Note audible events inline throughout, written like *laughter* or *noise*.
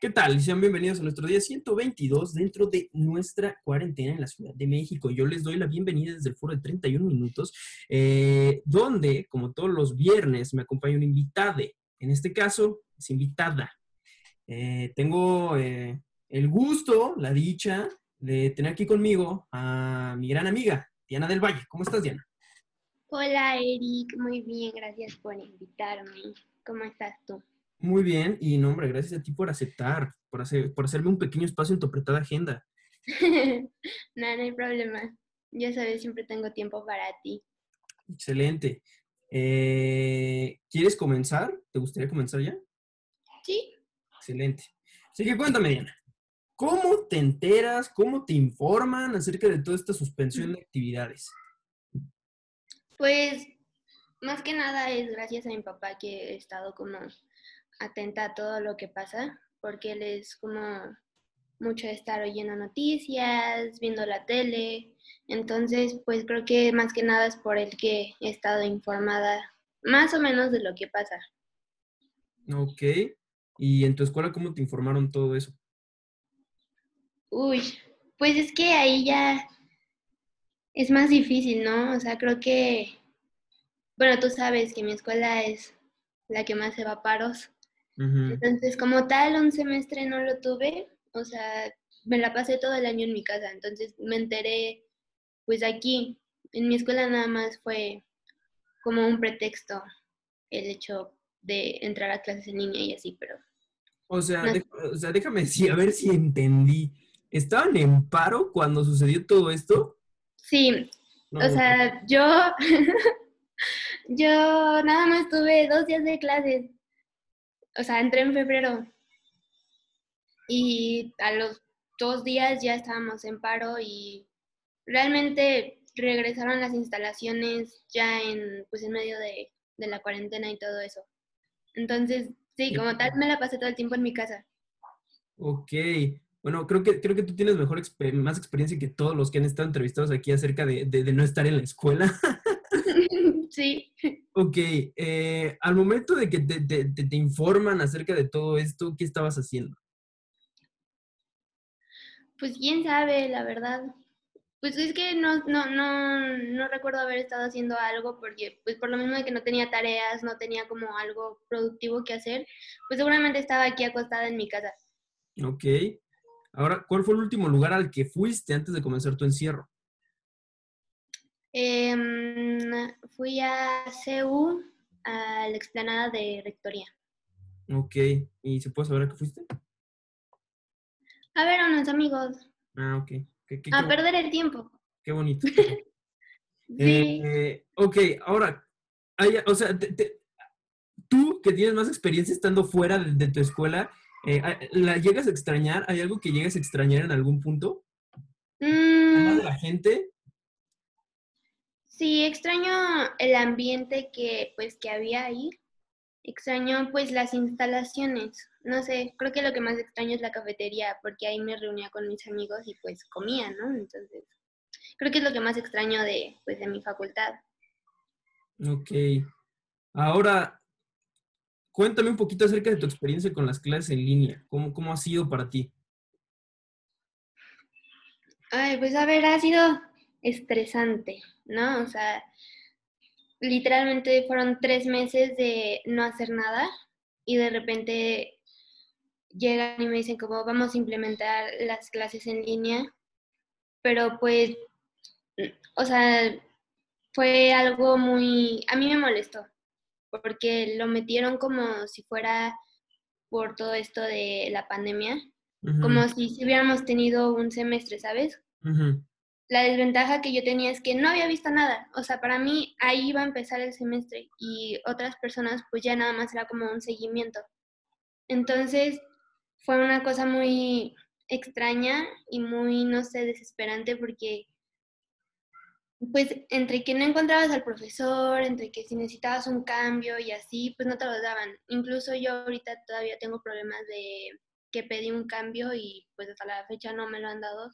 ¿Qué tal? Sean bienvenidos a nuestro día 122 dentro de nuestra cuarentena en la Ciudad de México. Yo les doy la bienvenida desde el foro de 31 minutos, eh, donde, como todos los viernes, me acompaña un invitado. En este caso, es invitada. Eh, tengo eh, el gusto, la dicha de tener aquí conmigo a mi gran amiga, Diana del Valle. ¿Cómo estás, Diana? Hola, Eric. Muy bien, gracias por invitarme. ¿Cómo estás tú? Muy bien, y no, hombre, gracias a ti por aceptar, por, hacer, por hacerme un pequeño espacio en tu apretada agenda. *laughs* no, no hay problema. Ya sabes, siempre tengo tiempo para ti. Excelente. Eh, ¿Quieres comenzar? ¿Te gustaría comenzar ya? Sí. Excelente. Así que cuéntame, Diana, ¿cómo te enteras, cómo te informan acerca de toda esta suspensión de actividades? Pues, más que nada es gracias a mi papá que he estado como atenta a todo lo que pasa, porque él es como mucho de estar oyendo noticias, viendo la tele. Entonces, pues creo que más que nada es por el que he estado informada más o menos de lo que pasa. Ok. ¿Y en tu escuela cómo te informaron todo eso? Uy, pues es que ahí ya es más difícil, ¿no? O sea, creo que, bueno, tú sabes que mi escuela es la que más se va a paros. Entonces, como tal, un semestre no lo tuve, o sea, me la pasé todo el año en mi casa, entonces me enteré, pues aquí, en mi escuela nada más fue como un pretexto el hecho de entrar a clases en línea y así, pero... O sea, o sea déjame decir, a ver si entendí. ¿Estaban en paro cuando sucedió todo esto? Sí, o sea, yo, *laughs* yo nada más tuve dos días de clases o sea, entré en febrero y a los dos días ya estábamos en paro y realmente regresaron las instalaciones ya en, pues en medio de, la cuarentena y todo eso. Entonces, sí, como tal, me la pasé todo el tiempo en mi casa. Ok. Bueno, creo que, creo que tú tienes mejor más experiencia que todos los que han estado entrevistados aquí acerca de, de no estar en la escuela. *laughs* Sí. *laughs* Ok, eh, al momento de que te, informan acerca de todo esto, ¿qué estabas haciendo? Pues quién sabe, la verdad. Pues es que no, no, no, no recuerdo haber estado haciendo algo porque, pues por lo mismo de que no tenía tareas, no tenía como algo productivo que hacer, pues seguramente estaba aquí acostada en mi casa. Ok. Ahora, ¿cuál fue el último lugar al que fuiste antes de comenzar tu encierro? Em, fui a CEU, a la explanada de Rectoría. Ok, ¿y se puede saber a qué fuiste? A ver a unos amigos. Ah, ok. a perder el tiempo. *laughs* Qué bonito. sí. Eh, ok, ahora, o sea, tú que tienes más experiencia estando fuera de, tu escuela, eh, ¿la llegas a extrañar? ¿Hay algo que llegas a extrañar en algún punto? Mm. de la gente? Sí, extraño el ambiente que pues que había ahí. Extraño pues las instalaciones. No sé, creo que lo que más extraño es la cafetería porque ahí me reunía con mis amigos y pues comía, ¿no? Entonces, creo que es lo que más extraño de pues de mi facultad. Ok. Ahora, cuéntame un poquito acerca de tu experiencia con las clases en línea. ¿Cómo, cómo ha sido para ti? Ay, pues a ver, ha sido estresante, ¿no? O sea, literalmente fueron tres meses de no hacer nada y de repente llegan y me dicen como vamos a implementar las clases en línea, pero pues, o sea, fue algo muy, a mí me molestó, porque lo metieron como si fuera por todo esto de la pandemia, como si, si hubiéramos tenido un semestre, ¿sabes? La desventaja que yo tenía es que no había visto nada. O sea, para mí ahí iba a empezar el semestre y otras personas pues ya nada más era como un seguimiento. Entonces fue una cosa muy extraña y muy, no sé, desesperante porque pues entre que no encontrabas al profesor, entre que si necesitabas un cambio y así, pues no te lo daban. Incluso yo ahorita todavía tengo problemas de que pedí un cambio y pues hasta la fecha no me lo han dado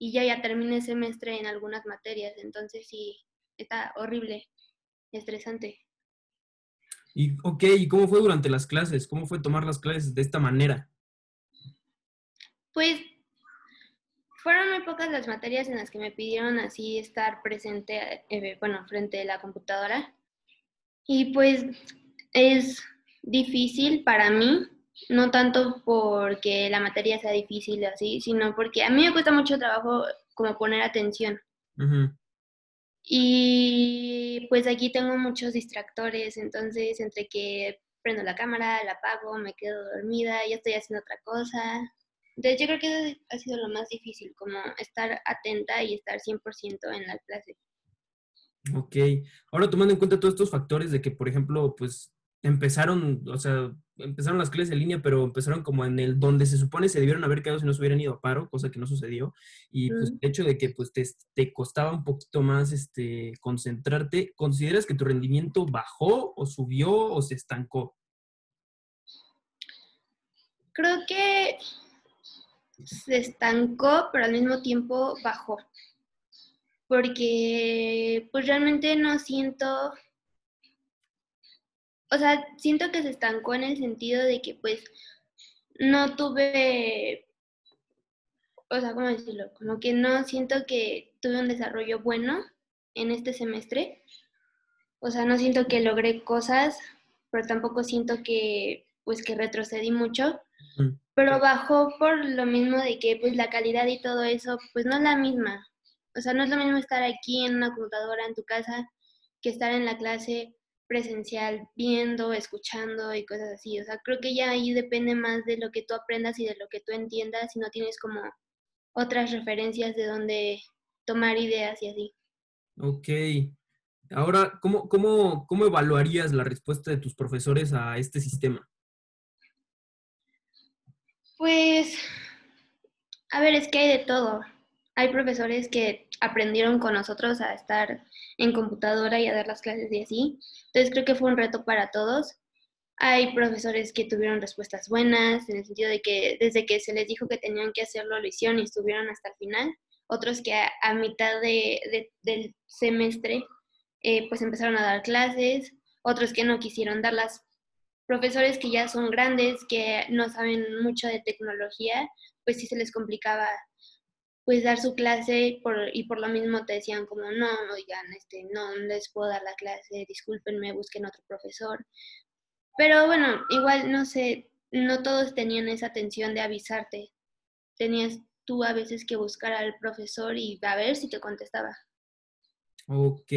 y ya ya terminé el semestre en algunas materias, entonces sí, está horrible, estresante. Y, ok, ¿y cómo fue durante las clases? ¿Cómo fue tomar las clases de esta manera? Pues fueron muy pocas las materias en las que me pidieron así estar presente, eh, bueno, frente a la computadora. Y pues es difícil para mí, no tanto porque la materia sea difícil así, sino porque a mí me cuesta mucho trabajo como poner atención. Y pues aquí tengo muchos distractores, entonces entre que prendo la cámara, la apago, me quedo dormida, ya estoy haciendo otra cosa. Entonces yo creo que ha sido lo más difícil, como estar atenta y estar 100% en la clase. Ok. Ahora tomando en cuenta todos estos factores de que, por ejemplo, pues empezaron, o sea, empezaron las clases en línea, pero empezaron como en el donde se supone se debieron haber quedado si no se hubieran ido a paro, cosa que no sucedió. Y pues el hecho de que pues te, te, costaba un poquito más este, concentrarte, ¿consideras que tu rendimiento bajó o subió o se estancó? Creo que se estancó, pero al mismo tiempo bajó. Porque pues realmente no siento, o sea, siento que se estancó en el sentido de que pues no tuve, o sea, ¿cómo decirlo? Como que no siento que tuve un desarrollo bueno en este semestre. O sea, no siento que logré cosas, pero tampoco siento que pues que retrocedí mucho pero bajó por lo mismo de que pues la calidad y todo eso pues no es la misma. O sea, no es lo mismo estar aquí en una computadora en tu casa que estar en la clase presencial viendo, escuchando y cosas así. O sea, creo que ya ahí depende más de lo que tú aprendas y de lo que tú entiendas y no tienes como otras referencias de donde tomar ideas y así. Ok. Ahora, ¿cómo, cómo, cómo evaluarías la respuesta de tus profesores a este sistema? Pues, a ver, es que hay de todo. Hay profesores que aprendieron con nosotros a estar en computadora y a dar las clases y así. Entonces creo que fue un reto para todos. Hay profesores que tuvieron respuestas buenas, en el sentido de que desde que se les dijo que tenían que hacerlo, lo hicieron y estuvieron hasta el final. Otros que a, mitad del semestre eh, pues empezaron a dar clases. Otros que no quisieron darlas profesores que ya son grandes, que no saben mucho de tecnología, pues sí se les complicaba pues dar su clase por, y por lo mismo te decían como, no, oigan, este, no les puedo dar la clase, discúlpenme, busquen otro profesor. Pero bueno, igual, no sé, no todos tenían esa atención de avisarte. Tenías tú a veces que buscar al profesor y a ver si te contestaba. Ok.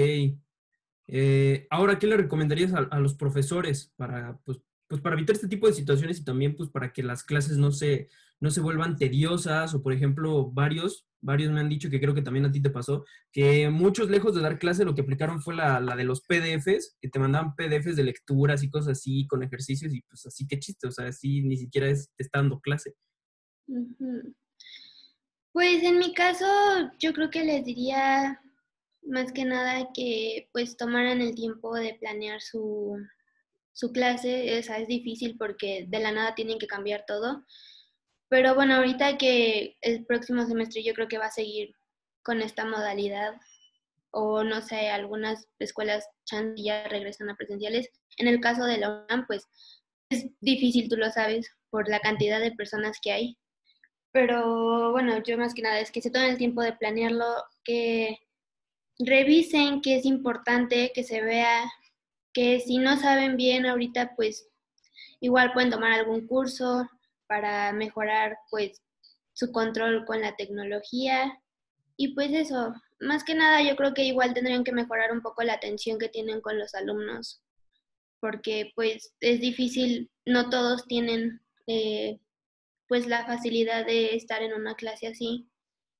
Eh, ahora, ¿qué le recomendarías a, los profesores para, pues, pues, para evitar este tipo de situaciones y también pues para que las clases no se, no se vuelvan tediosas o por ejemplo varios, varios me han dicho que creo que también a ti te pasó, que muchos lejos de dar clase lo que aplicaron fue la, de los PDFs, que te mandaban PDFs de lecturas y cosas así con ejercicios y pues así que chiste, o sea, así ni siquiera es, te está dando clase. Pues en mi caso yo creo que les diría más que nada que pues tomaran el tiempo de planear su, clase. Esa es difícil porque de la nada tienen que cambiar todo. Pero bueno, ahorita que el próximo semestre yo creo que va a seguir con esta modalidad o no sé, algunas escuelas ya regresan a presenciales. En el caso de la UNAM, pues es difícil, tú lo sabes, por la cantidad de personas que hay. Pero bueno, yo más que nada es que se tomen el tiempo de planearlo, que revisen que es importante que se vea que si no saben bien ahorita, pues igual pueden tomar algún curso para mejorar pues su control con la tecnología. Y pues eso, más que nada yo creo que igual tendrían que mejorar un poco la atención que tienen con los alumnos, porque pues es difícil, no todos tienen eh, pues la facilidad de estar en una clase así,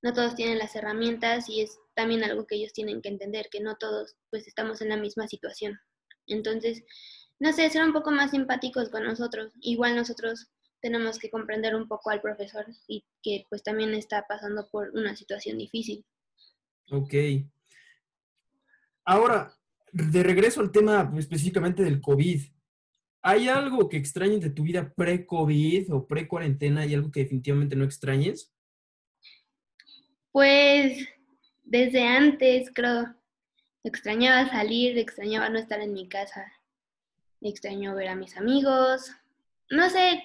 no todos tienen las herramientas y es también algo que ellos tienen que entender, que no todos pues estamos en la misma situación. Entonces, no sé, ser un poco más simpáticos con nosotros. Igual nosotros tenemos que comprender un poco al profesor y que pues también está pasando por una situación difícil. Ok. Ahora, de regreso al tema específicamente del COVID, ¿hay algo que extrañes de tu vida pre-COVID o pre-cuarentena? ¿Hay algo que definitivamente no extrañes? Pues desde antes, creo. Extrañaba salir, extrañaba no estar en mi casa. Extraño ver a mis amigos. No sé,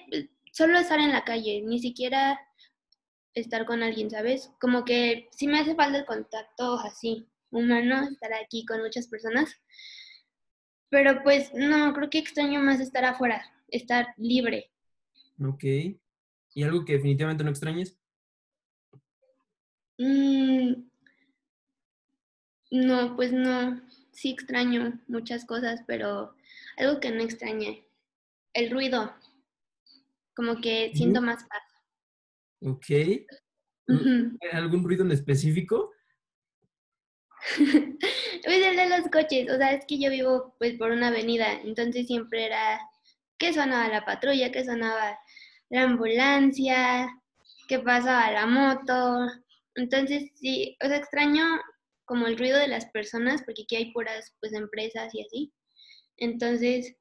solo estar en la calle, ni siquiera estar con alguien, ¿sabes? Como que sí me hace falta el contacto así, humano, estar aquí con muchas personas. Pero pues no, creo que extraño más estar afuera, estar libre. Ok. ¿Y algo que definitivamente no extrañes? Mm, no, pues no. Sí extraño muchas cosas, pero algo que no extrañe. El ruido. Como que siento más paz. Ok. ¿Algún ruido en específico? *laughs* pues el de los coches, o sea, es que yo vivo pues por una avenida, entonces siempre era que sonaba la patrulla, que sonaba la ambulancia, que pasaba la moto. Entonces sí, o sea, extraño como el ruido de las personas, porque aquí hay puras pues empresas y así. Entonces,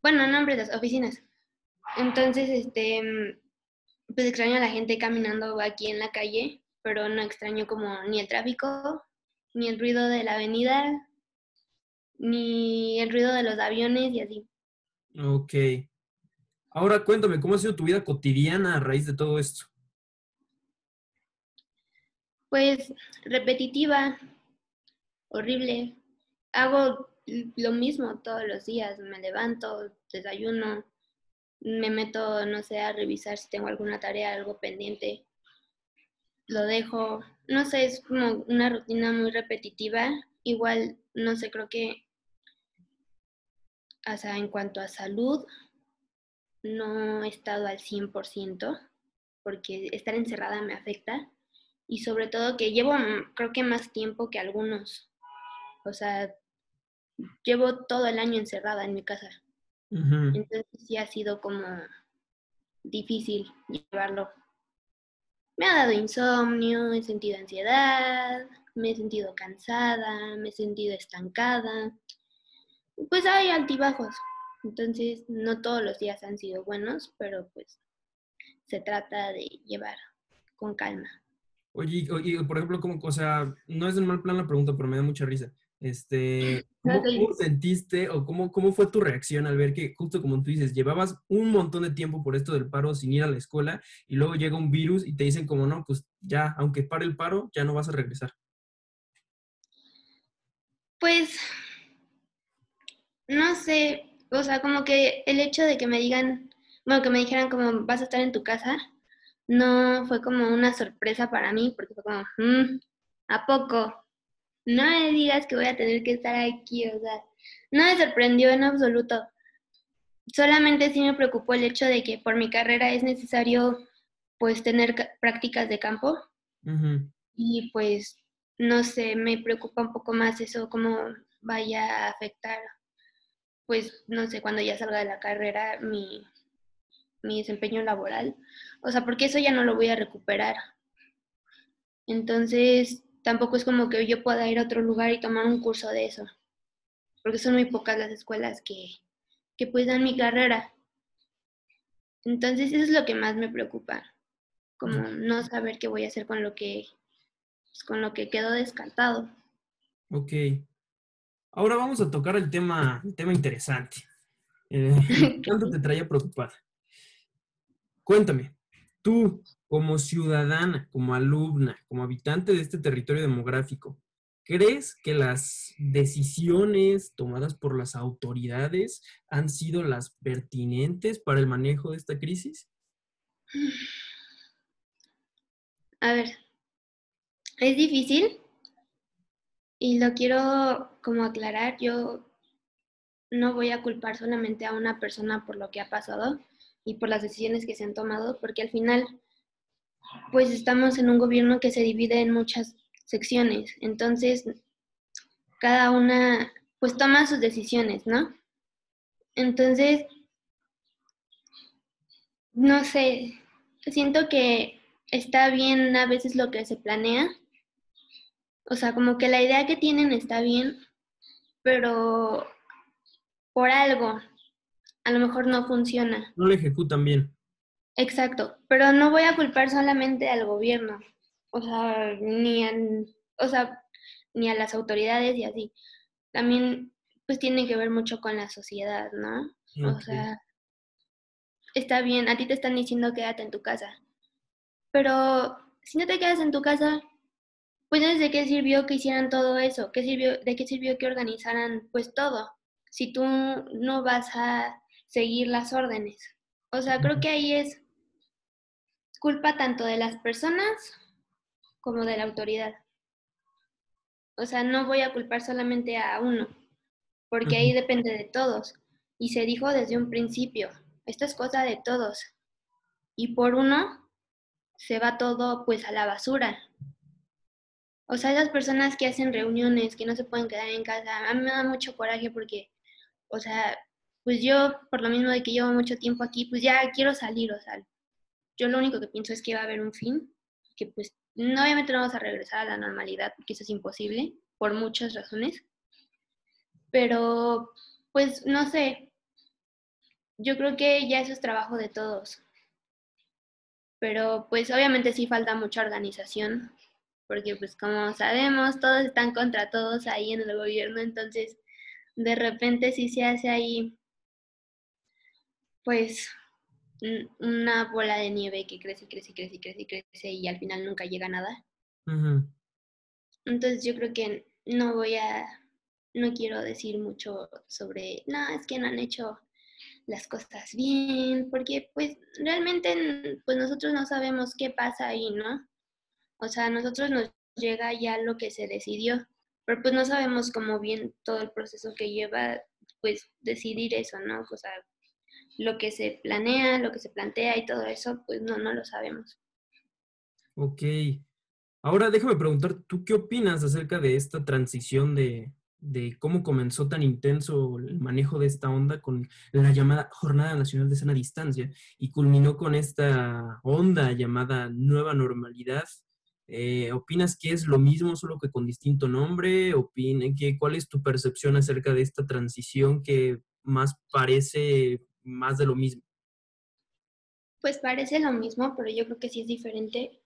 bueno, no empresas, oficinas. Entonces, este, pues extraño a la gente caminando aquí en la calle, pero no extraño como ni el tráfico, ni el ruido de la avenida, ni el ruido de los aviones y así. Ok. Ahora cuéntame, ¿cómo ha sido tu vida cotidiana a raíz de todo esto? Pues repetitiva, horrible. Hago lo mismo todos los días. Me levanto, desayuno, me meto, no sé, a revisar si tengo alguna tarea, algo pendiente. Lo dejo. No sé, es como una rutina muy repetitiva. Igual, no sé, creo que, o sea, en cuanto a salud, no he estado al 100% porque estar encerrada me afecta y sobre todo que llevo creo que más tiempo que algunos. O sea, llevo todo el año encerrada en mi casa. Entonces sí ha sido como difícil llevarlo. Me ha dado insomnio, he sentido ansiedad, me he sentido cansada, me he sentido estancada. Pues hay altibajos. Entonces, no todos los días han sido buenos, pero pues se trata de llevar con calma. Oye, oye por ejemplo, como, o sea, no es en mal plan la pregunta, pero me da mucha risa. Este, *laughs* ¿cómo, sentiste o cómo, cómo fue tu reacción al ver que, justo como tú dices, llevabas un montón de tiempo por esto del paro sin ir a la escuela y luego llega un virus y te dicen como no, pues ya, aunque pare el paro, ya no vas a regresar? Pues, no sé, o sea, como que el hecho de que me digan, bueno, que me dijeran como vas a estar en tu casa, no fue como una sorpresa para mí, porque fue como, mm, ¿a poco? No me digas que voy a tener que estar aquí, o sea, no me sorprendió en absoluto. Solamente sí me preocupó el hecho de que por mi carrera es necesario pues tener prácticas de campo y pues no sé, me preocupa un poco más eso, cómo vaya a afectar pues, no sé, cuando ya salga de la carrera, mi, desempeño laboral. O sea, porque eso ya no lo voy a recuperar. Entonces, tampoco es como que yo pueda ir a otro lugar y tomar un curso de eso. Porque son muy pocas las escuelas que, que pues dan mi carrera. Entonces, eso es lo que más me preocupa. Como no saber qué voy a hacer con lo que, pues, con lo que quedó descartado. Ok. Ahora vamos a tocar el tema, el tema interesante. *laughs* Eh, ¿Cuánto te traía preocupada? Cuéntame, tú como ciudadana, como alumna, como habitante de este territorio demográfico, ¿crees que las decisiones tomadas por las autoridades han sido las pertinentes para el manejo de esta crisis? A ver, es difícil y lo quiero como aclarar, yo no voy a culpar solamente a una persona por lo que ha pasado y por las decisiones que se han tomado, porque al final, pues estamos en un gobierno que se divide en muchas secciones, entonces cada una pues toma sus decisiones, ¿no? Entonces, no sé, siento que está bien a veces lo que se planea, o sea, como que la idea que tienen está bien, pero por algo a lo mejor no funciona. No lo ejecutan bien. Exacto, pero no voy a culpar solamente al gobierno, o sea, ni a, o sea, ni a las autoridades y así. También pues tiene que ver mucho con la sociedad, ¿no? O sea, está bien, a ti te están diciendo quédate en tu casa, pero si no te quedas en tu casa, pues ¿de qué sirvió que hicieran todo eso? ¿Qué sirvió, ¿De qué sirvió que organizaran pues todo? Si tú no vas a seguir las órdenes. O sea, creo que ahí es culpa tanto de las personas como de la autoridad. O sea, no voy a culpar solamente a uno, porque ahí depende de todos. Y se dijo desde un principio, esto es cosa de todos. Y por uno se va todo pues a la basura. O sea, esas personas que hacen reuniones, que no se pueden quedar en casa, a mí me da mucho coraje porque, o sea, pues yo, por lo mismo de que llevo mucho tiempo aquí, pues ya quiero salir, o sea, yo lo único que pienso es que va a haber un fin, que pues no, obviamente no vamos a regresar a la normalidad, porque eso es imposible, por muchas razones, pero pues no sé, yo creo que ya eso es trabajo de todos, pero pues obviamente sí falta mucha organización, porque pues como sabemos, todos están contra todos ahí en el gobierno, entonces de repente sí se hace ahí pues una bola de nieve que crece, crece, crece, crece, crece y al final nunca llega a nada. Entonces yo creo que no voy a, no quiero decir mucho sobre, no, es que no han hecho las cosas bien, porque pues realmente pues nosotros no sabemos qué pasa ahí, ¿no? O sea, a nosotros nos llega ya lo que se decidió, pero pues no sabemos cómo bien todo el proceso que lleva pues decidir eso, ¿no? O sea, lo que se planea, lo que se plantea y todo eso, pues no, no lo sabemos. Ok. Ahora déjame preguntar, ¿tú qué opinas acerca de esta transición de, de cómo comenzó tan intenso el manejo de esta onda con la llamada Jornada Nacional de Sana Distancia y culminó con esta onda llamada Nueva Normalidad? Eh, ¿Opinas que es lo mismo, solo que con distinto nombre? ¿Opina, que, ¿Cuál es tu percepción acerca de esta transición que más parece más de lo mismo? Pues parece lo mismo, pero yo creo que sí es diferente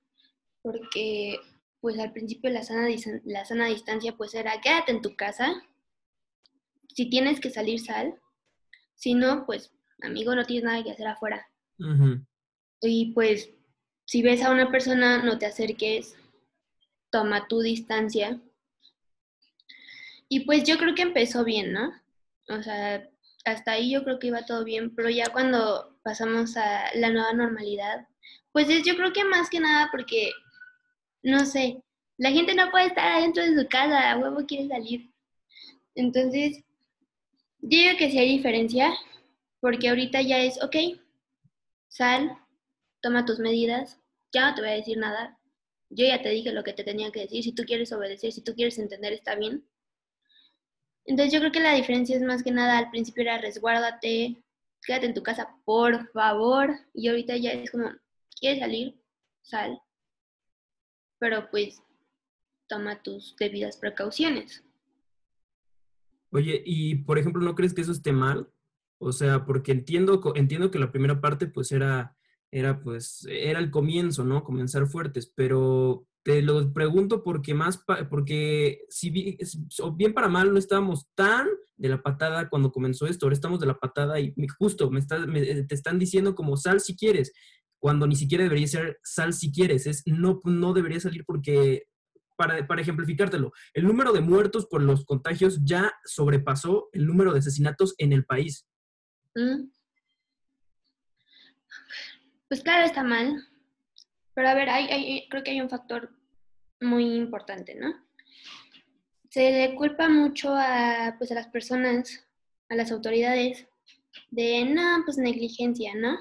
porque pues al principio la sana, la sana distancia pues era quédate en tu casa, si tienes que salir sal, si no pues amigo no tienes nada que hacer afuera. Y pues si ves a una persona no te acerques, toma tu distancia. Y pues yo creo que empezó bien, ¿no? O sea, hasta ahí yo creo que iba todo bien, pero ya cuando pasamos a la nueva normalidad, pues es yo creo que más que nada porque, no sé, la gente no puede estar adentro de su casa, a huevo quiere salir. Entonces, yo digo que sí hay diferencia, porque ahorita ya es, ok, sal, toma tus medidas, ya no te voy a decir nada, yo ya te dije lo que te tenía que decir, si tú quieres obedecer, si tú quieres entender, está bien, entonces yo creo que la diferencia es más que nada, al principio era resguárdate, quédate en tu casa, por favor, y ahorita ya es como, ¿quieres salir? Sal. Pero pues toma tus debidas precauciones. Oye, y por ejemplo, ¿no crees que eso esté mal? O sea, porque entiendo, entiendo que la primera parte pues era, era pues, era el comienzo, ¿no? Comenzar fuertes, pero te lo pregunto porque más, porque si bien, para mal no estábamos tan de la patada cuando comenzó esto, ahora estamos de la patada y justo me, te están diciendo como sal si quieres, cuando ni siquiera debería ser sal si quieres, es no, no debería salir porque, para, para ejemplificártelo, el número de muertos por los contagios ya sobrepasó el número de asesinatos en el país. Mm. Pues claro, está mal. Pero a ver, hay, creo que hay un factor muy importante, ¿no? Se le culpa mucho a, pues, a las personas, a las autoridades, de, no, pues negligencia, ¿no?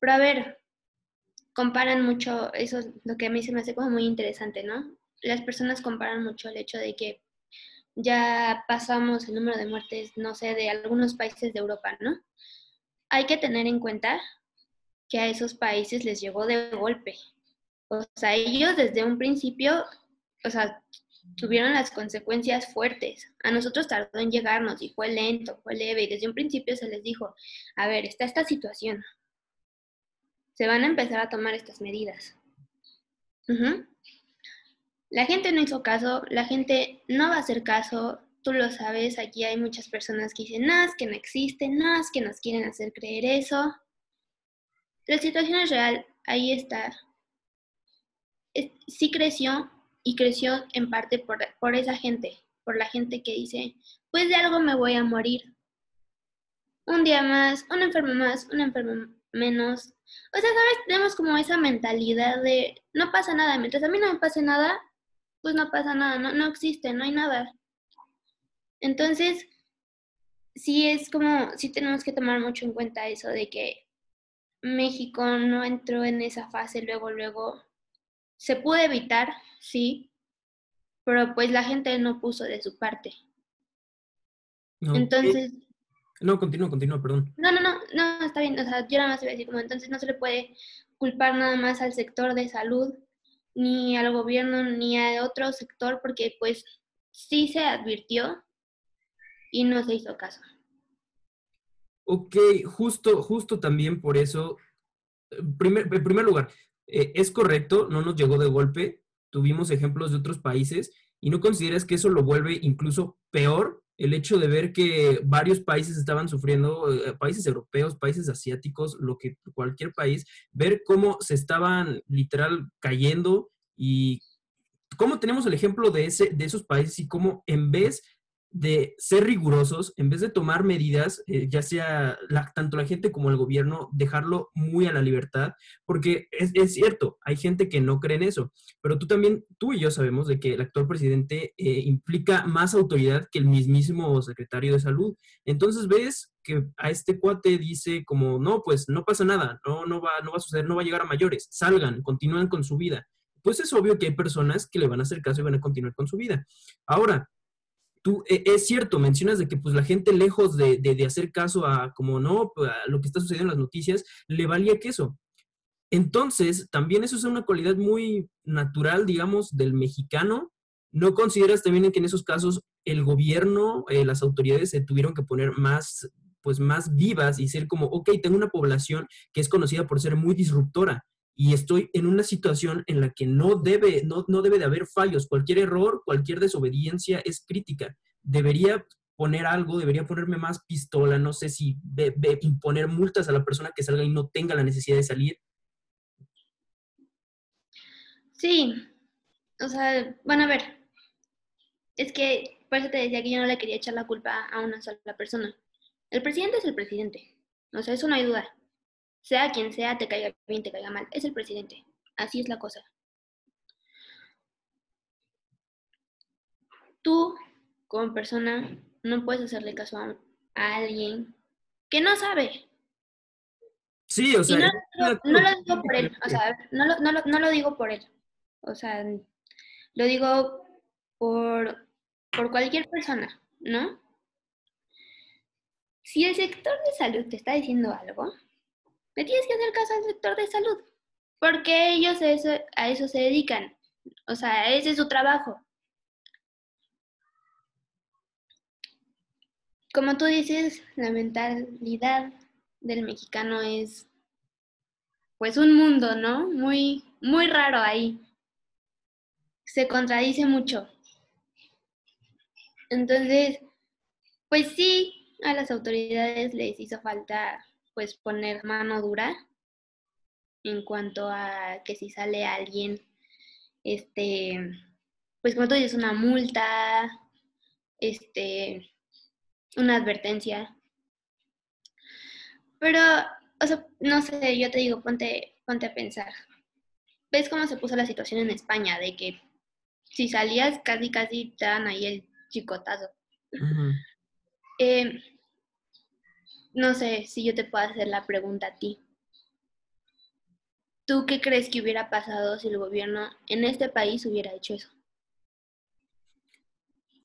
Pero a ver, comparan mucho, eso es lo que a mí se me hace como muy interesante, ¿no? Las personas comparan mucho el hecho de que ya pasamos el número de muertes, no sé, de algunos países de Europa, ¿no? Hay que tener en cuenta que a esos países les llegó de golpe, o sea, ellos desde un principio, o sea, tuvieron las consecuencias fuertes. A nosotros tardó en llegarnos y fue lento, fue leve. Y desde un principio se les dijo, a ver, está esta situación. Se van a empezar a tomar estas medidas. La gente no hizo caso, la gente no va a hacer caso, tú lo sabes, aquí hay muchas personas que dicen, no, es que no existe, no, es que nos quieren hacer creer eso. La situación es real, ahí está, sí creció y creció en parte por, por esa gente, por la gente que dice, pues de algo me voy a morir. Un día más, una enferma más, una enferma menos. O sea, ¿sabes? Tenemos como esa mentalidad de no pasa nada. Mientras a mí no me pase nada, pues no pasa nada, no, no existe, no hay nada. Entonces, sí es como, sí tenemos que tomar mucho en cuenta eso de que México no entró en esa fase luego, luego. Se pudo evitar, sí, pero pues la gente no puso de su parte. entonces... No, continúa, continúa, perdón. No, no, no, no, está bien. O sea, yo nada más iba a decir como entonces no se le puede culpar nada más al sector de salud, ni al gobierno, ni a otro sector, porque pues sí se advirtió y no se hizo caso. Ok, justo, justo también por eso, primer, en primer lugar, eh, es correcto, no nos llegó de golpe, tuvimos ejemplos de otros países y no consideras que eso lo vuelve incluso peor el hecho de ver que varios países estaban sufriendo, eh, países europeos, países asiáticos, lo que cualquier país, ver cómo se estaban literal cayendo y cómo tenemos el ejemplo de, ese, de esos países y cómo en vez de ser rigurosos, en vez de tomar medidas, eh, ya sea tanto la gente como el gobierno, dejarlo muy a la libertad, porque es, cierto, hay gente que no cree en eso, pero tú también, tú y yo sabemos de que el actual presidente eh, implica más autoridad que el mismísimo secretario de salud. Entonces ves que a este cuate dice como, no, pues no pasa nada, no, no, va, no va a suceder, no va a llegar a mayores, salgan, continúen con su vida. Pues es obvio que hay personas que le van a hacer caso y van a continuar con su vida. Ahora, tú, e, es cierto, mencionas de que pues la gente lejos de, de, hacer caso a como no, a lo que está sucediendo en las noticias, le valía queso. Entonces, también eso es una cualidad muy natural, digamos, del mexicano. ¿No consideras también que en esos casos el gobierno, eh, las autoridades se tuvieron que poner más, pues más vivas y ser como, ok, tengo una población que es conocida por ser muy disruptora y estoy en una situación en la que no debe, no, no debe de haber fallos. Cualquier error, cualquier desobediencia es crítica. Debería poner algo, debería ponerme más pistola, no sé si imponer multas a la persona que salga y no tenga la necesidad de salir. Sí, o sea, bueno, a ver, es que por eso te decía que yo no le quería echar la culpa a una sola persona. El presidente es el presidente, o sea, eso no hay duda sea quien sea, te caiga bien, te caiga mal, es el presidente. Así es la cosa. Tú, como persona, no puedes hacerle caso a, alguien que no sabe. Sí, o sea. No, lo digo por él, o sea, no lo, no lo digo por él. O sea, lo digo por, por cualquier persona, ¿no? Si el sector de salud te está diciendo algo, le tienes que hacer caso al sector de salud, porque ellos a eso se dedican. O sea, ese es su trabajo. Como tú dices, la mentalidad del mexicano es pues un mundo, ¿no? Muy, muy raro ahí. Se contradice mucho. Entonces, pues sí, a las autoridades les hizo falta pues poner mano dura en cuanto a que si sale alguien, este, pues como tú dices, una multa, este, una advertencia. Pero, o sea, no sé, yo te digo, ponte, ponte a pensar. ¿Ves cómo se puso la situación en España? De que si salías casi, casi te dan ahí el chicotazo no sé si yo te puedo hacer la pregunta a ti. ¿Tú qué crees que hubiera pasado si el gobierno en este país hubiera hecho eso?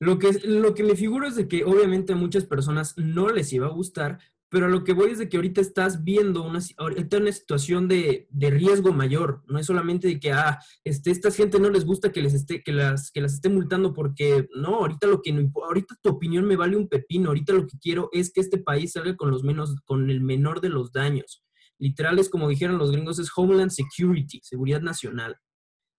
Lo que, lo que me figuro es de que obviamente a muchas personas no les iba a gustar, pero lo que voy es de que ahorita estás viendo una, una situación de, riesgo mayor. No es solamente de que, ah, este, esta gente no les gusta que les esté, que las, que las esté multando porque, no, ahorita lo que ahorita tu opinión me vale un pepino. Ahorita lo que quiero es que este país salga con los menos, con el menor de los daños. Literal es como dijeron los gringos, es Homeland Security, seguridad nacional.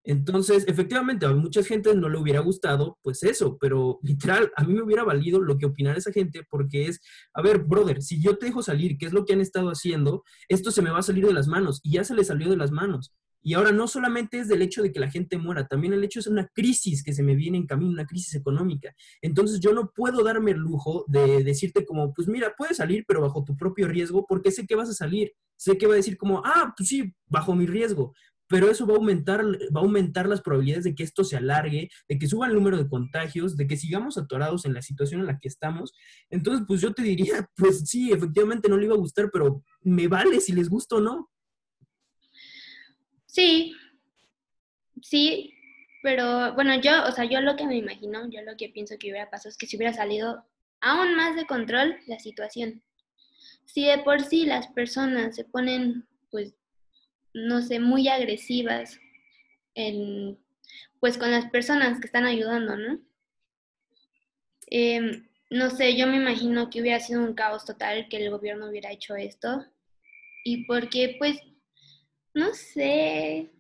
Entonces, efectivamente, a mucha gente no le hubiera gustado, pues eso, pero literal, a mí me hubiera valido lo que opinara esa gente, porque es, a ver, brother, si yo te dejo salir, ¿qué es lo que han estado haciendo? Esto se me va a salir de las manos, y ya se le salió de las manos. Y ahora no solamente es del hecho de que la gente muera, también el hecho es una crisis que se me viene en camino, una crisis económica. Entonces yo no puedo darme el lujo de decirte como, pues mira, puedes salir, pero bajo tu propio riesgo, porque sé que vas a salir. Sé que va a decir como, ah, pues sí, bajo mi riesgo pero eso va a aumentar, va a aumentar las probabilidades de que esto se alargue, de que suba el número de contagios, de que sigamos atorados en la situación en la que estamos. Entonces, pues yo te diría, *laughs* pues sí, efectivamente no le iba a gustar, pero me vale si les gusta o no. Sí, sí, pero bueno, yo, o sea, yo lo que me imagino, yo lo que pienso que hubiera pasado es que si hubiera salido aún más de control la situación. Si de por sí las personas se ponen, pues, no sé, muy agresivas en, pues con las personas que están ayudando, ¿no? Em, no sé, yo me imagino que hubiera sido un caos total que el gobierno hubiera hecho esto. Y porque, pues, no sé,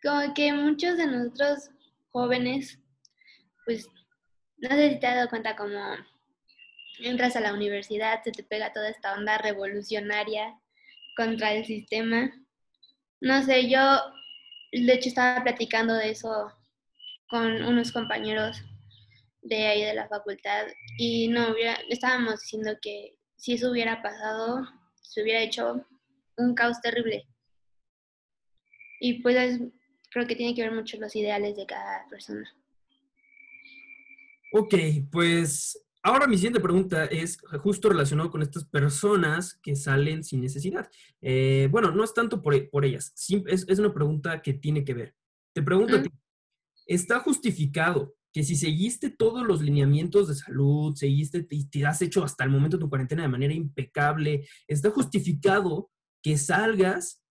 como que muchos de nosotros jóvenes, pues, no sé si te has dado cuenta como entras a la universidad, se te pega toda esta onda revolucionaria contra el sistema no sé, yo de hecho estaba platicando de eso con unos compañeros de ahí de la facultad y no hubiera, estábamos diciendo que si eso hubiera pasado, se hubiera hecho un caos terrible. Y pues creo que tiene que ver mucho los ideales de cada persona. Ok, pues Ahora mi siguiente pregunta es justo relacionado con estas personas que salen sin necesidad. Eh, bueno, no es tanto por, ellas, es, una pregunta que tiene que ver. Te pregunto ¿está justificado que si seguiste todos los lineamientos de salud, seguiste y te has hecho hasta el momento tu cuarentena de manera impecable, ¿está justificado que salgas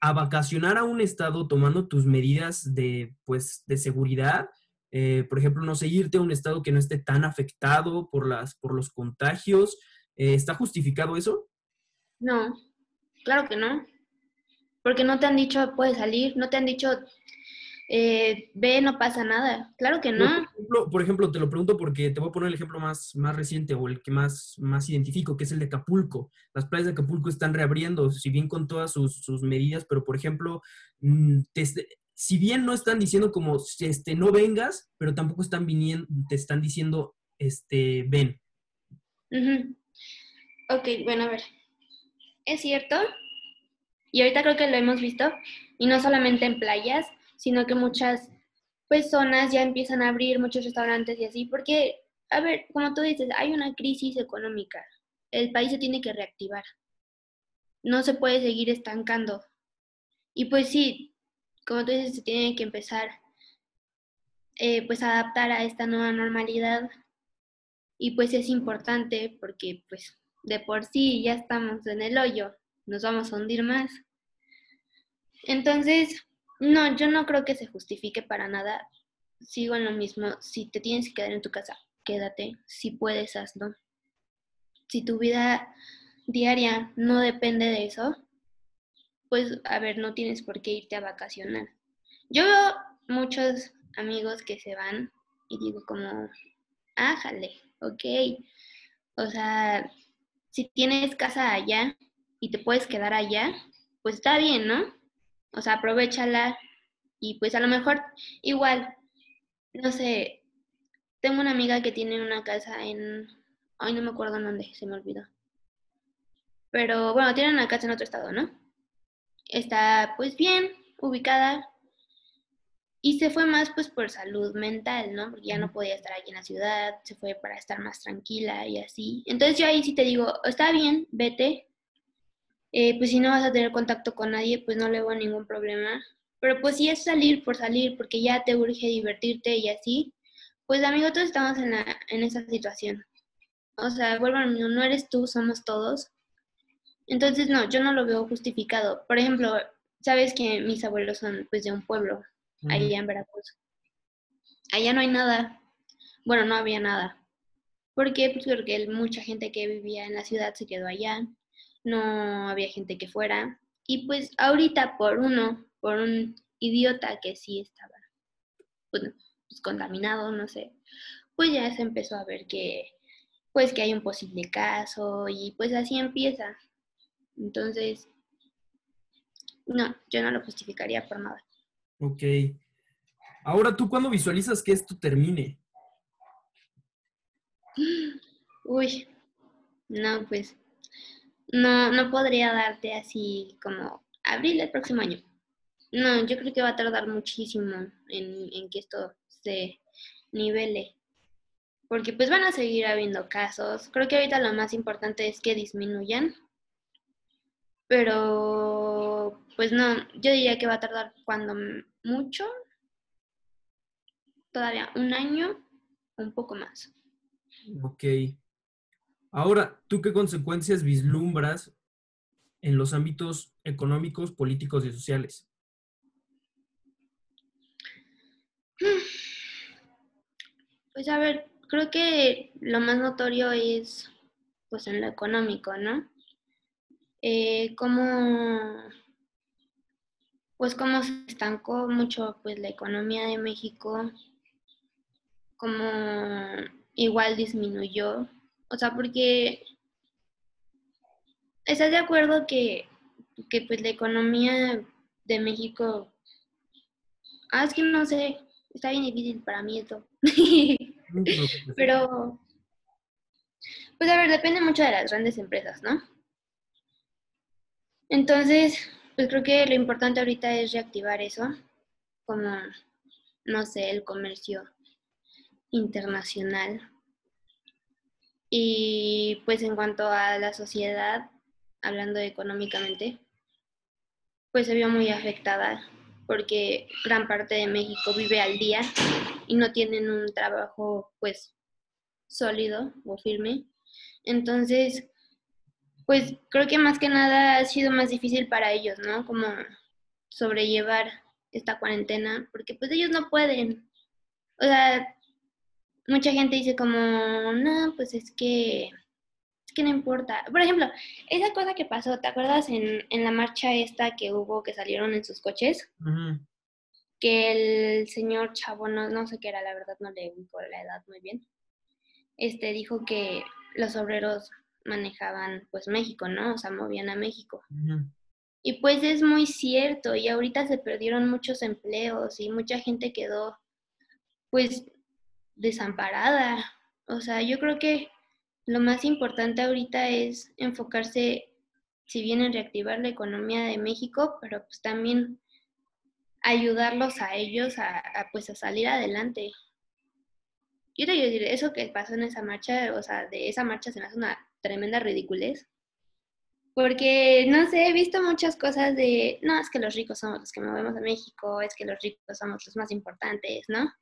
a vacacionar a un estado tomando tus medidas de, pues, de seguridad? Eh, por ejemplo, no sé, irte a un estado que no esté tan afectado por, las, por los contagios. Eh, ¿Está justificado eso? No, claro que no. Porque no te han dicho, puedes salir, no te han dicho, eh, ve, no pasa nada. Claro que no. Por ejemplo, te lo pregunto porque te voy a poner el ejemplo más, más reciente o el que más, más identifico, que es el de Acapulco. Las playas de Acapulco están reabriendo, si bien con todas sus, sus medidas, pero por ejemplo, mm, te, si bien no están diciendo como, este, no vengas, pero tampoco están viniendo, te están diciendo, este, ven. Ok, bueno, a ver. Es cierto. Y ahorita creo que lo hemos visto. Y no solamente en playas, sino que muchas personas ya empiezan a abrir muchos restaurantes y así. Porque, a ver, como tú dices, hay una crisis económica. El país se tiene que reactivar. No se puede seguir estancando. Y pues sí, como tú dices, se tiene que empezar eh, pues a adaptar a esta nueva normalidad y pues es importante porque pues de por sí ya estamos en el hoyo, nos vamos a hundir más. Entonces, no, yo no creo que se justifique para nada. Sigo en lo mismo, si te tienes que quedar en tu casa, quédate, si puedes, hazlo. Si tu vida diaria no depende de eso, pues, a ver, no tienes por qué irte a vacacionar. Yo veo muchos amigos que se van y digo como, ájale, ok. O sea, si tienes casa allá y te puedes quedar allá, pues está bien, ¿no? O sea, aprovechala y pues a lo mejor igual, no sé, tengo una amiga que tiene una casa en, ay, no me acuerdo en dónde, se me olvidó. Pero bueno, tiene una casa en otro estado, ¿no? Está pues bien ubicada y se fue más pues por salud mental, ¿no? Porque ya no podía estar aquí en la ciudad, se fue para estar más tranquila y así. Entonces yo ahí sí te digo, está bien, vete. Eh, pues si no vas a tener contacto con nadie, pues no le veo ningún problema. Pero pues si es salir por salir, porque ya te urge divertirte y así, pues amigo, todos estamos en, la, en esa situación. O sea, vuelvo a mí, no eres tú, somos todos. Entonces, no, yo no lo veo justificado. Por ejemplo, sabes que mis abuelos son pues de un pueblo, allá en Veracruz. Allá no hay nada. Bueno, no había nada. ¿Por qué? Pues porque mucha gente que vivía en la ciudad se quedó allá. No había gente que fuera. Y pues ahorita por uno, por un idiota que sí estaba, pues, pues contaminado, no sé, pues ya se empezó a ver que, pues que hay un posible caso y pues así empieza. Entonces, No, yo no lo justificaría por nada. Ok. Ahora, ¿tú cuándo visualizas que esto termine? Uy, no, pues no, no podría darte así como abril del próximo año. No, yo creo que va a tardar muchísimo en, en que esto se nivele. Porque pues van a seguir habiendo casos. Creo que ahorita lo más importante es que disminuyan. Pero pues no, yo diría que va a tardar cuando mucho. Todavía un año, un poco más. Ok. Ahora, ¿tú qué consecuencias vislumbras en los ámbitos económicos, políticos y sociales? *sighs* Pues a ver, creo que lo más notorio es pues en lo económico, ¿no? Eh, cómo pues cómo se estancó mucho pues la economía de México, cómo igual disminuyó, o sea, porque ¿estás de acuerdo que, que pues la economía de México, ah, es que no sé, está bien difícil para mí esto. *laughs* Pero, pues a ver, depende mucho de las grandes empresas, ¿no? Entonces, pues creo que lo importante ahorita es reactivar eso, como, no sé, el comercio internacional. Y pues en cuanto a la sociedad, hablando económicamente, pues se vio muy afectada porque gran parte de México vive al día y no tienen un trabajo pues sólido o firme. Entonces, pues creo que más que nada ha sido más difícil para ellos, ¿no? Como sobrellevar esta cuarentena, porque pues ellos no pueden. O sea, mucha gente dice como, no, pues es que, es que no importa. Por ejemplo, esa cosa que pasó, ¿te acuerdas en, en la marcha esta que hubo que salieron en sus coches? Que el señor Chavo, no, no sé qué era, la verdad no le ubico la edad muy bien, este dijo que los obreros manejaban pues México, ¿no? O sea, movían a México. Y pues es muy cierto, y ahorita se perdieron muchos empleos y mucha gente quedó pues desamparada. O sea, yo creo que lo más importante ahorita es enfocarse, si bien en reactivar la economía de México, pero pues también ayudarlos a ellos a, pues a salir adelante. Yo te quiero decir, eso que pasó en esa marcha, o sea, de esa marcha se me hace una tremenda ridiculez. Porque, no sé, he visto muchas cosas de, no, es que los ricos somos los que movemos a México, es que los ricos somos los más importantes, ¿no?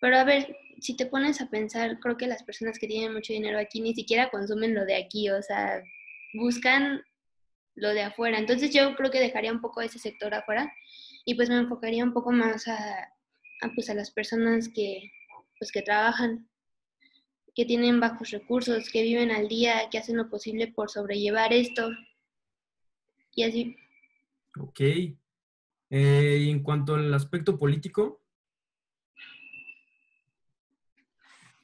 Pero a ver, si te pones a pensar, creo que las personas que tienen mucho dinero aquí ni siquiera consumen lo de aquí, o sea, buscan lo de afuera. Entonces yo creo que dejaría un poco ese sector afuera y pues me enfocaría un poco más a, pues a las personas que, pues que trabajan, que tienen bajos recursos, que viven al día, que hacen lo posible por sobrellevar esto. Y así. Ok. Eh, y en cuanto al aspecto político,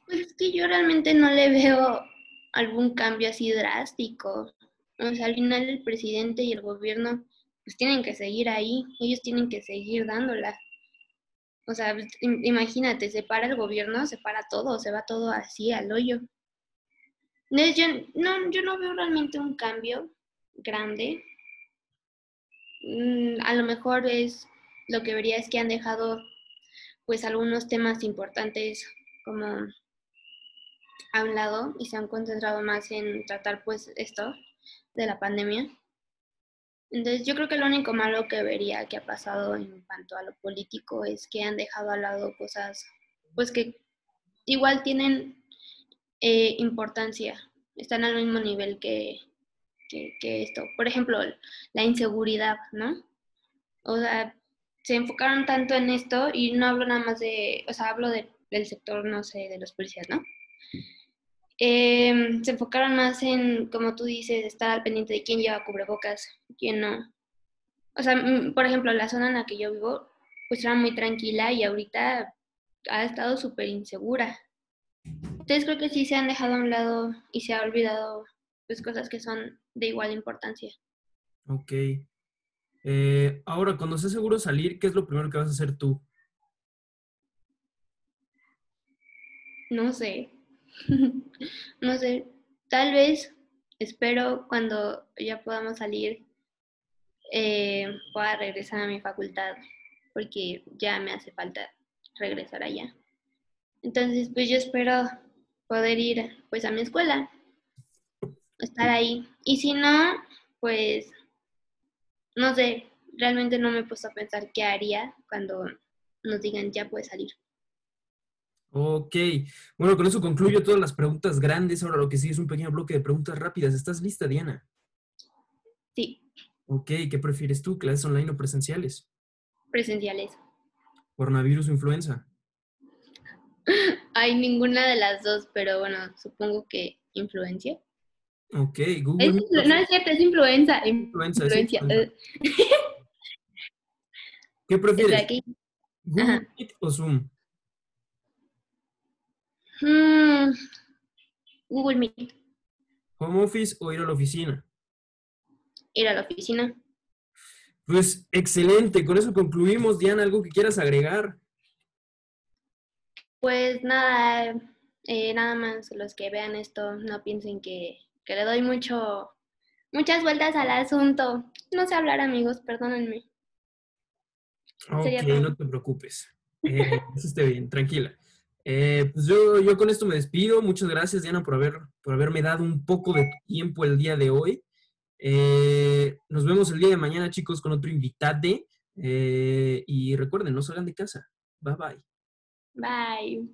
Pues es que yo realmente no le veo algún cambio así drástico. O sea, al final el presidente y el gobierno pues tienen que seguir ahí, ellos tienen que seguir dándola. O sea, imagínate, se para el gobierno, se para todo, se va todo así al hoyo. Yo no, yo no veo realmente un cambio grande. Mm, a lo mejor es lo que vería es que han dejado pues algunos temas importantes como a un lado y se han concentrado más en tratar pues esto de la pandemia. Entonces yo creo que lo único malo que vería que ha pasado en cuanto a lo político es que han dejado al lado cosas pues que igual tienen eh, importancia, están al mismo nivel que, que, esto. Por ejemplo, la inseguridad, ¿no? O sea, se enfocaron tanto en esto y no hablo nada más de, o sea, hablo del sector, no sé, de los policías, ¿no? Em, se enfocaron más en, como tú dices, estar al pendiente de quién lleva cubrebocas, quién no. O sea, por ejemplo, la zona en la que yo vivo, pues era muy tranquila y ahorita ha estado súper insegura. Entonces creo que sí se han dejado a un lado y se ha olvidado pues cosas que son de igual importancia. Ok. Eh, ahora, cuando estés seguro salir, ¿qué es lo primero que vas a hacer tú? No sé. *laughs* no sé. Tal vez espero cuando ya podamos salir eh, pueda regresar a mi facultad porque ya me hace falta regresar allá. Entonces, pues yo espero poder ir pues a mi escuela, estar ahí. Y si no, pues no sé, realmente no me he puesto a pensar qué haría cuando nos digan ya puedes salir. Ok, bueno, con eso concluyo todas las preguntas grandes. Ahora lo que sigue es un pequeño bloque de preguntas rápidas. ¿Estás lista, Diana? Ok, ¿qué prefieres tú, clases online o presenciales? Presenciales. ¿Coronavirus o influenza? *laughs* Hay ninguna de las dos, pero bueno, supongo que influencia. Ok, Google. no es cierto, es influenza. Influenza. Eh. *laughs* ¿Qué prefieres? ¿Google Meet o Zoom? Mm, Google Meet. ¿Home Office o ir a la oficina? Ir a la oficina. Pues excelente, con eso concluimos. Diana, ¿algo que quieras agregar? Pues nada, eh, nada más los que vean esto no piensen que, que, le doy mucho, muchas vueltas al asunto. No sé hablar amigos, perdónenme. Ok, no te preocupes. Eh, *laughs* eso esté bien, tranquila. Eh, pues yo, yo con esto me despido. Muchas gracias, Diana, por, haber, por haberme dado un poco de tiempo el día de hoy. Eh, nos vemos el día de mañana, chicos, con otro invitado. Eh, y recuerden, no salgan de casa. Bye bye. Bye.